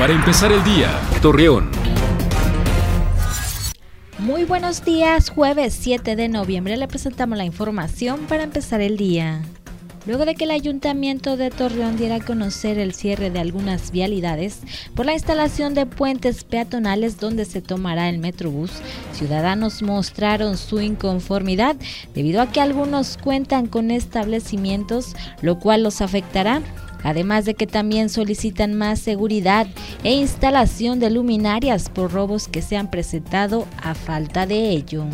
Para empezar el día, Torreón. Muy buenos días, jueves 7 de noviembre le presentamos la información para empezar el día. Luego de que el Ayuntamiento de Torreón diera a conocer el cierre de algunas vialidades por la instalación de puentes peatonales donde se tomará el Metrobús, ciudadanos mostraron su inconformidad debido a que algunos cuentan con establecimientos, lo cual los afectará además de que también solicitan más seguridad e instalación de luminarias por robos que se han presentado a falta de ello.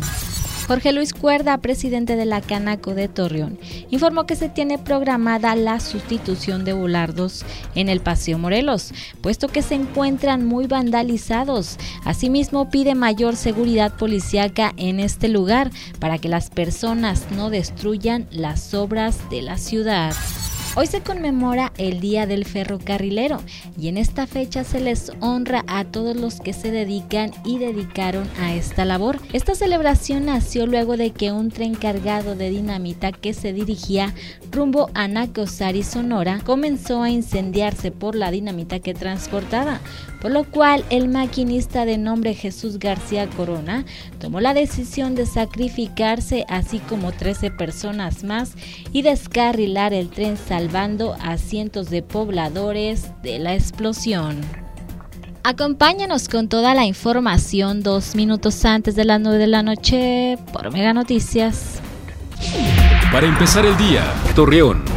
Jorge Luis Cuerda, presidente de la Canaco de Torreón, informó que se tiene programada la sustitución de volardos en el Paseo Morelos, puesto que se encuentran muy vandalizados. Asimismo, pide mayor seguridad policiaca en este lugar para que las personas no destruyan las obras de la ciudad. Hoy se conmemora el Día del Ferrocarrilero y en esta fecha se les honra a todos los que se dedican y dedicaron a esta labor. Esta celebración nació luego de que un tren cargado de dinamita que se dirigía rumbo a Nacosari, Sonora, comenzó a incendiarse por la dinamita que transportaba, por lo cual el maquinista de nombre Jesús García Corona tomó la decisión de sacrificarse así como 13 personas más y descarrilar el tren salvando a cientos de pobladores de la explosión. Acompáñanos con toda la información dos minutos antes de las 9 de la noche por Mega Noticias. Para empezar el día, Torreón.